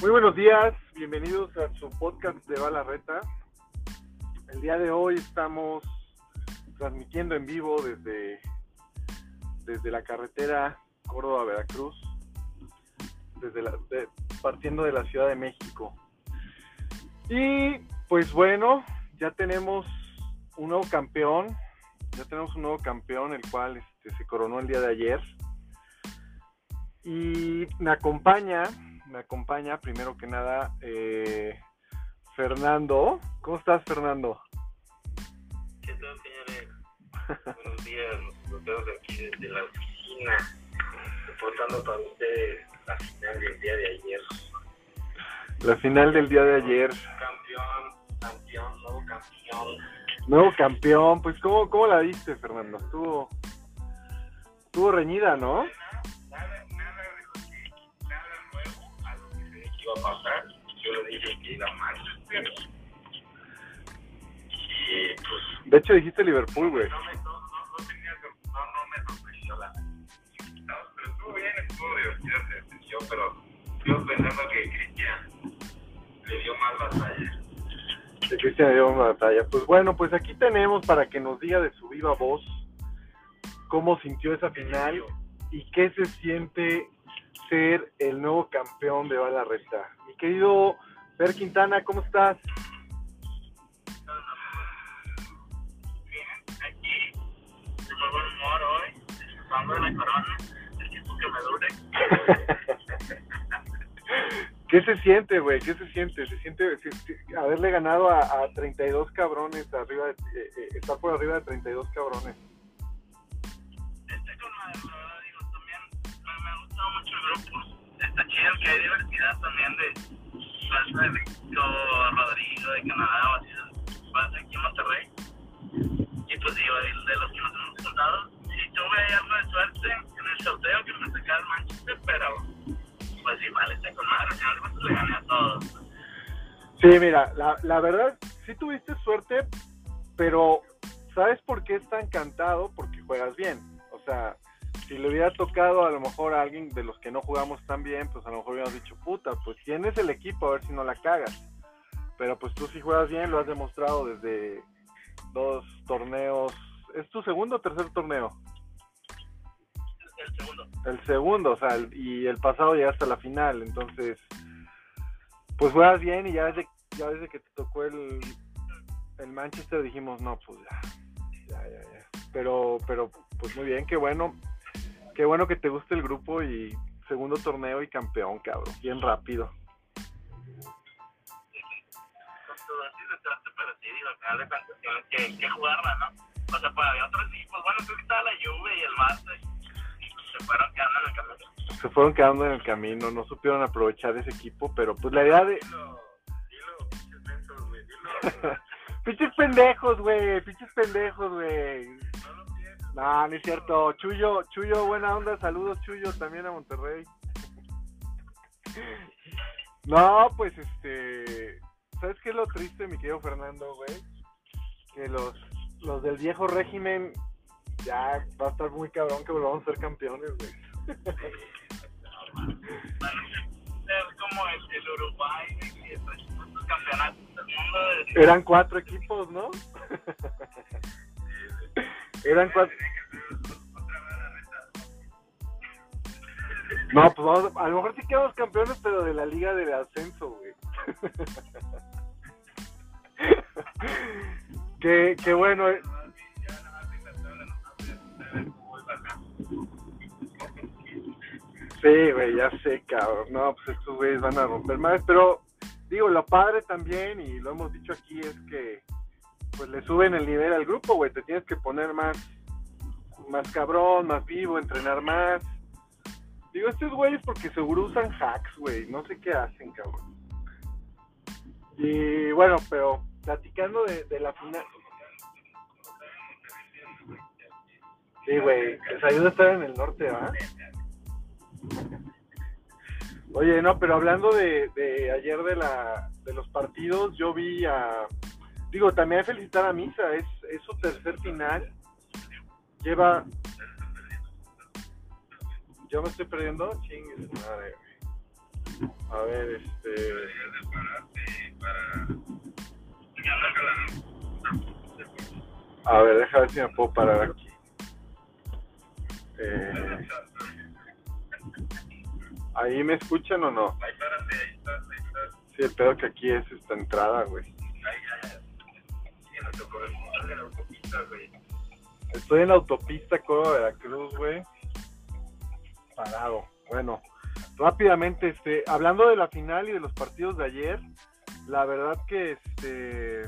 Muy buenos días, bienvenidos a su podcast de Balarreta. El día de hoy estamos transmitiendo en vivo desde, desde la carretera Córdoba-Veracruz, desde partiendo de la Ciudad de México. Y pues bueno, ya tenemos un nuevo campeón, ya tenemos un nuevo campeón, el cual este, se coronó el día de ayer. Y me acompaña, me acompaña primero que nada eh, Fernando. ¿Cómo estás, Fernando? ¿Qué tal, señores? Buenos días, nos vemos aquí desde la oficina, reportando para ustedes la final del día de ayer. La final del día de ayer. Campeón, campeón, nuevo campeón. Nuevo campeón, pues ¿cómo, cómo la viste, Fernando? Estuvo, estuvo reñida, ¿no? Iba a pasar. Yo le dije que iba mal, pero... Y pues De hecho dijiste Liverpool, güey. no me, no, no, tenía, no, no me sorprendió la... No, pero estuvo bien, estuvo divertido, se entendió, pero yo pensando que Cristian le dio más batalla. De Cristian dio una batalla. Pues bueno, pues aquí tenemos para que nos diga de su viva voz cómo sintió esa final y qué se siente ser el nuevo campeón de Bala Reta. Mi querido Fer Quintana, ¿cómo estás? Bien, aquí, de muy buen humor hoy, disfrutando de la corona, el tiempo que me dure. ¿Qué se siente, güey? ¿Qué se siente? ¿Se siente se- haberle ganado a, a 32 cabrones arriba de, eh, eh, estar por arriba de 32 cabrones? Gustado mucho el grupo. Está chido que hay diversidad también de Plaza de México, Rodrigo, de Canadá, así de base aquí en Monterrey. Y pues digo, de, de los que nos hemos juntado, sí tuve algo de suerte en el sorteo que me sacara el Manchester, pero pues igual está con madre, al final le gané a todos. Sí, mira, la, la verdad, sí tuviste suerte, pero ¿sabes por qué es tan cantado? Porque juegas bien. O sea, si le hubiera tocado a lo mejor a alguien de los que no jugamos tan bien, pues a lo mejor hubiéramos dicho, puta, pues tienes el equipo, a ver si no la cagas. Pero pues tú sí juegas bien, lo has demostrado desde dos torneos. ¿Es tu segundo o tercer torneo? El segundo. El segundo, o sea, el- y el pasado llegaste a la final, entonces, pues juegas bien y ya desde, ya desde que te tocó el, el Manchester dijimos, no, pues ya, ya, ya, ya. Pero, pero, pues muy bien, qué bueno, qué bueno que te guste el grupo y segundo torneo y campeón, cabrón, bien rápido. final de cuentas que, que jugarla, ¿no? O sea, pues había otros equipos, bueno, creo que estaba la Juve y el Barça, y pues se fueron quedando en el camino. Se fueron quedando en el camino, no supieron aprovechar ese equipo, pero pues la idea de... Dilo, dilo, pinches mensos, güey, dilo. Pinches pendejos, güey, pinches pendejos, güey. No. No, es cierto. Chuyo, Chuyo, buena onda. Saludos, Chuyo, también a Monterrey. No, pues este. ¿Sabes qué es lo triste, mi querido Fernando, güey? Que los, los del viejo régimen ya va a estar muy cabrón que volvamos a ser campeones, güey. Como el, el Uruguay, güey, que campeonatos del mundo. Eran cuatro equipos, ¿no? Eran cuatro. No, pues vamos, a lo mejor sí quedamos campeones, pero de la liga de ascenso, güey. qué, qué bueno. eh. Sí, güey, ya sé, cabrón. No, pues estos güeyes van a romper más. Pero, digo, lo padre también, y lo hemos dicho aquí, es que pues le suben el nivel al grupo, güey. Te tienes que poner más, más cabrón, más vivo, entrenar más. Digo, estos güeyes porque seguro usan hacks, güey. No sé qué hacen, cabrón. Y bueno, pero platicando de, la final. Sí, güey, les ayuda a estar en el norte, ¿va? Oye, no, pero hablando de, de ayer de la de los partidos, yo vi a digo, también felicitar a Misa, es, es su tercer final. Lleva yo me estoy perdiendo, chingue su madre. A ver, este. A ver, déjame ver si me puedo parar aquí. Eh, ¿Ahí me escuchan o no? Ahí párate, ahí estás, ahí estás. Sí, el pedo que aquí es esta entrada, güey. De la autopista, güey. Estoy en la autopista Córdoba Veracruz, güey. Parado. Bueno, rápidamente, este, hablando de la final y de los partidos de ayer, la verdad que este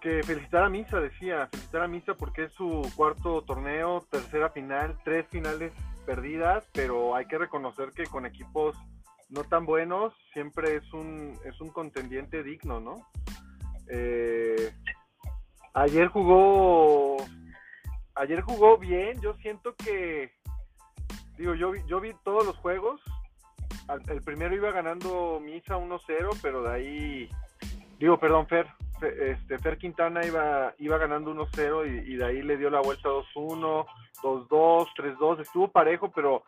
que felicitar a Misa, decía, felicitar a Misa porque es su cuarto torneo, tercera final, tres finales perdidas, pero hay que reconocer que con equipos no tan buenos siempre es un es un contendiente digno, ¿no? Eh, ayer jugó ayer jugó bien yo siento que digo yo vi, yo vi todos los juegos. Al- el primero iba ganando Misa 1-0 pero de ahí digo perdón Fer Fe- este Fer Quintana iba iba ganando 1-0 y, y de ahí le dio la vuelta 2-1 2-2 3-2 estuvo parejo pero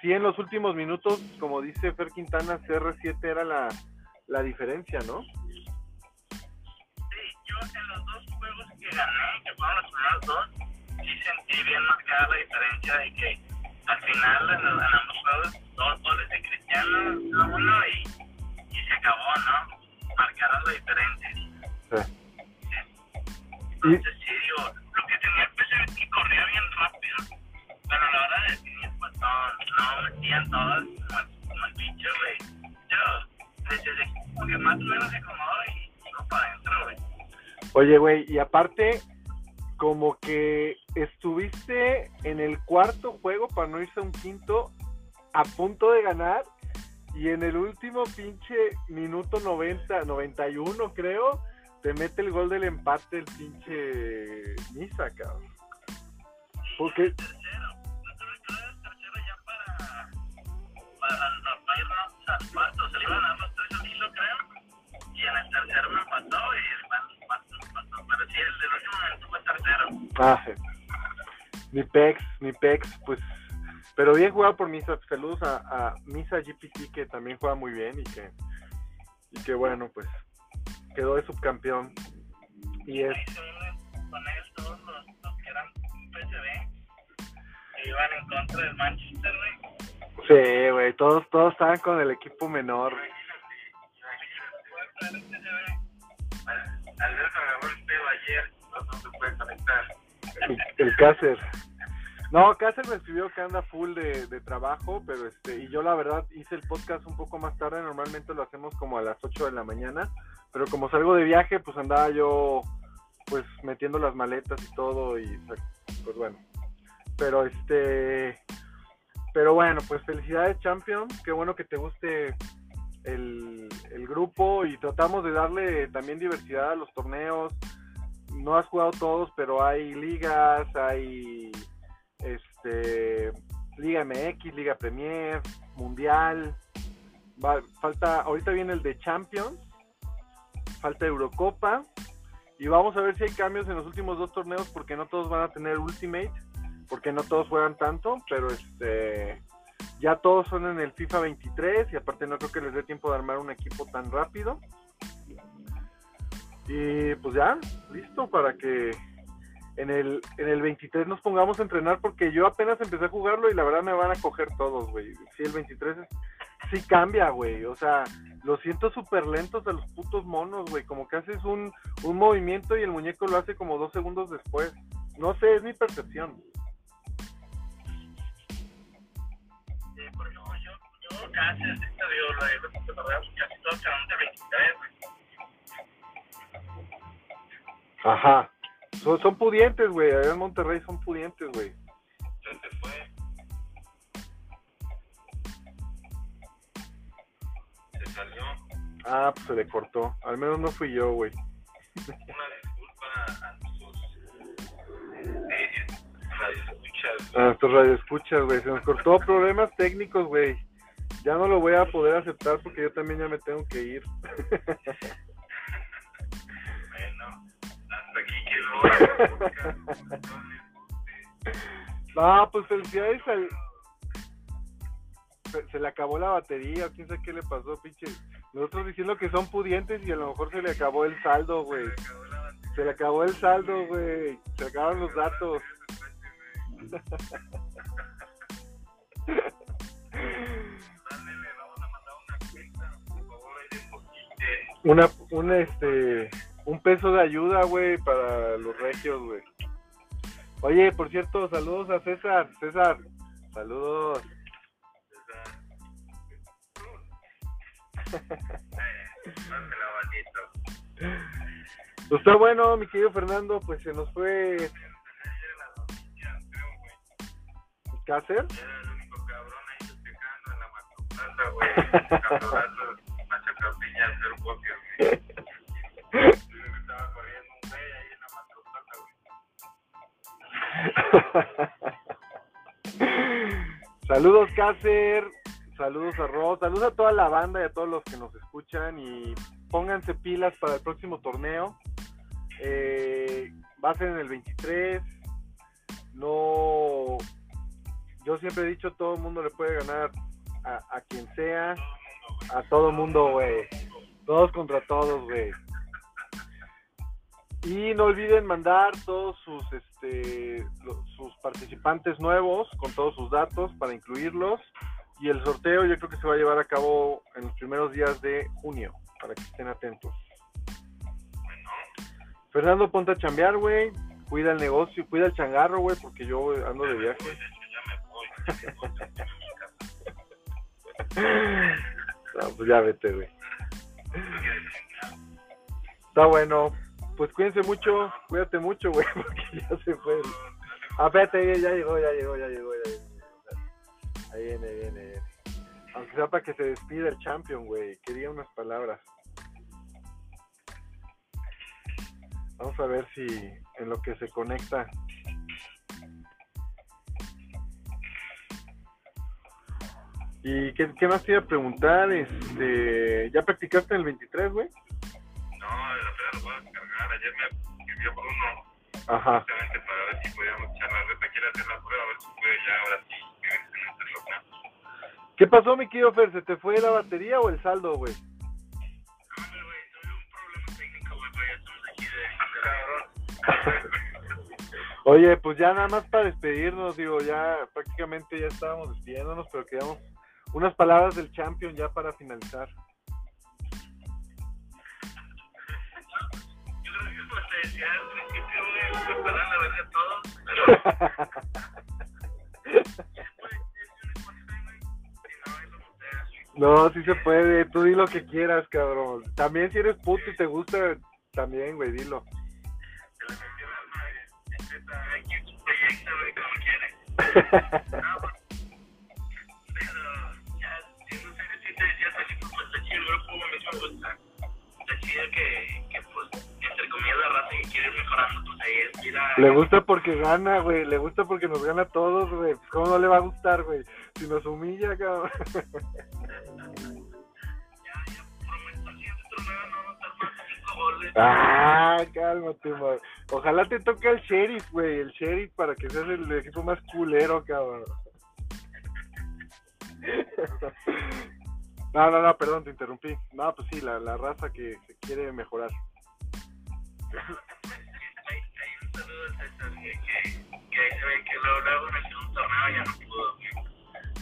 sí en los últimos minutos como dice Fer Quintana CR7 era la la diferencia no gané, que fueron los primeros dos, sí sentí bien marcada la diferencia de que al final en, en ambos juegos dos goles de Cristiano a uno y, y se acabó, ¿no? Marcaron la diferencia. Sí. Entonces sí, digo, lo que tenía que corría Oye, güey, y aparte, como que estuviste en el cuarto juego para no irse a un quinto, a punto de ganar, y en el último pinche minuto 90, 91 creo, te mete el gol del empate el pinche Misa, cabrón. Porque, para. Para no irnos al cuarto. Se le iban a dar los tres al hilo, creo. Y en el tercero me empató ah, mi pex, mi pex, pues, pero bien jugado por Misa, saludos a, a Misa GPT que también juega muy bien y que, y que bueno, pues, quedó de subcampeón. Y es, con ellos todos los, los que eran PSV. Que iban en contra del Manchester, güey. Sí, güey, todos, todos estaban con el equipo menor. Alberto agarró el ayer. No se puede conectar. El, Cácer. No, Cácer me escribió que anda full de, trabajo, pero este, y yo la verdad hice el podcast un poco más tarde, normalmente lo hacemos como a las 8 de la mañana, pero como salgo de viaje, pues andaba yo pues metiendo las maletas y todo, y pues bueno. Pero este, pero bueno, pues felicidades Champion, qué bueno que te guste el, el grupo y tratamos de darle también diversidad a los torneos. No has jugado todos, pero hay ligas, hay este Liga MX, Liga Premier, Mundial. Falta, ahorita viene el de Champions, falta Eurocopa y vamos a ver si hay cambios en los últimos dos torneos porque no todos van a tener Ultimate, porque no todos juegan tanto, pero este ya todos son en el FIFA 23 y aparte no creo que les dé tiempo de armar un equipo tan rápido. Y pues ya, listo para que en el, en el 23 nos pongamos a entrenar porque yo apenas empecé a jugarlo y la verdad me van a coger todos, güey. Sí, el 23 es- sí cambia, güey. O sea, lo siento súper lentos a los putos monos, güey. Como que haces un, un movimiento y el muñeco lo hace como dos segundos después. No sé, es mi percepción. Sí, yo, yo casi, lo de 23, güey. Ajá. Son, son pudientes, güey. Allá en Monterrey son pudientes, güey. Se fue. Se salió. Ah, pues se le cortó. Al menos no fui yo, güey. Una disculpa a nuestros radioescuchas. A nuestros radioescuchas, güey. Se nos cortó problemas técnicos, güey. Ya no lo voy a poder aceptar porque yo también ya me tengo que ir. Aquí quedó. no, pues felicidades al... se, se le acabó la batería, quién sabe qué le pasó, pinche. Nosotros diciendo que son pudientes y a lo mejor se le acabó el saldo, güey. Se le acabó el saldo, güey. Se le acabaron los datos. Dale, vamos a mandar una. Una, un, este, un peso de ayuda, güey, para los regios, güey. Oye, por cierto, saludos a César. César, saludos. Pues está bueno, mi querido Fernando, pues se nos fue. Cácer. Era el único cabrón ahí festejando en la macroplaza, güey. saludos, Cácer. Saludos a Ross. Saludos a toda la banda y a todos los que nos escuchan. Y pónganse pilas para el próximo torneo. Eh, va a ser en el 23. No. Yo siempre he dicho: todo el mundo le puede ganar a, a quien sea. A todo mundo, güey. Todos contra todos, güey. Y no olviden mandar todos sus este sus participantes nuevos con todos sus datos para incluirlos. Y el sorteo yo creo que se va a llevar a cabo en los primeros días de junio, para que estén atentos. Fernando, ponte a chambear, güey. Cuida el negocio, cuida el changarro, güey, porque yo ando de viaje. Ya. No, pues ya vete, güey. Está bueno. Pues cuídense mucho, cuídate mucho, güey, porque ya se fue. Ah, ya llegó, ya llegó, ya llegó, ya llegó. Ahí viene, ahí viene, viene. Aunque sea para que se despida el champion, güey. Quería unas palabras. Vamos a ver si en lo que se conecta. ¿Y qué, qué más te iba a preguntar? Este, ¿Ya practicaste en el 23, güey? Ayer me escribió Bruno Ajá. justamente para ver si podíamos echar la reta. Quiere hacer la prueba, a ver si puede ya ahora sí este local. ¿Qué pasó, mi querido Fer? ¿Se te fue la batería o el saldo, güey? Ándale, güey, tuve un problema técnico, güey, pero ya estamos aquí de cabrón. Oye, pues ya nada más para despedirnos, digo, ya prácticamente ya estábamos despidiéndonos, pero quedamos unas palabras del champion ya para finalizar. Pues, no, sí se puede, tú di lo que quieras, cabrón. También si eres puto y te gusta, también, güey, dilo. Pues, pues pues que, pues, que mejorando, pues ahí es. Le gusta porque gana, güey, le gusta porque nos gana a todos, güey. Pues, ¿Cómo no le va a gustar, güey? Si nos humilla, cabrón. Ya, ya, prometo torneo no más de cinco goles. Ah, cálmate, man. Ojalá te toque el sheriff, güey, el sheriff para que seas el equipo más culero, cabrón. No, no, no, perdón, te interrumpí. No, pues sí, la, la raza que se quiere mejorar.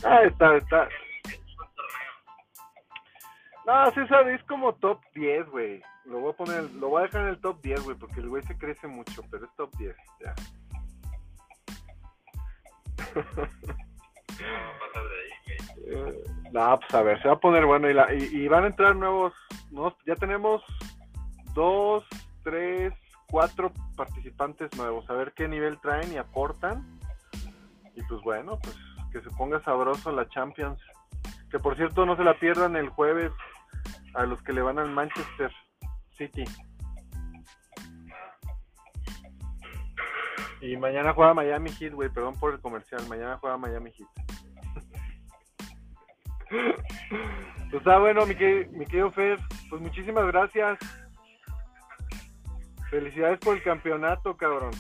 Ah, está, está. No, César es como top 10, güey. Lo voy a poner, lo voy a dejar en el top 10, güey, porque el güey se crece mucho, pero es top 10, ya. No, pues a ver, se va a poner bueno y, la- y, y van a entrar nuevos, nuevos, ya tenemos dos, tres, cuatro participantes nuevos, a ver qué nivel traen y aportan. Y pues bueno, pues que se ponga sabroso la Champions. Que por cierto no se la pierdan el jueves a los que le van al Manchester City. Y mañana juega Miami Heat, güey, perdón por el comercial, mañana juega Miami Heat. Pues está bueno, mi, mi querido Fer. Pues muchísimas gracias. Felicidades por el campeonato, cabrón.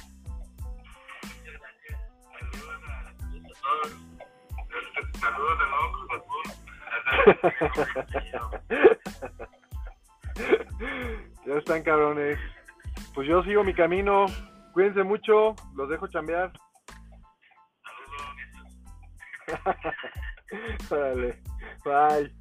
Saludos a, a todos. Saludos de nuevo, Cruz Azul. ya están cabrones. Pues yo sigo mi camino. Cuídense mucho. Los dejo chambear. Órale. Bye.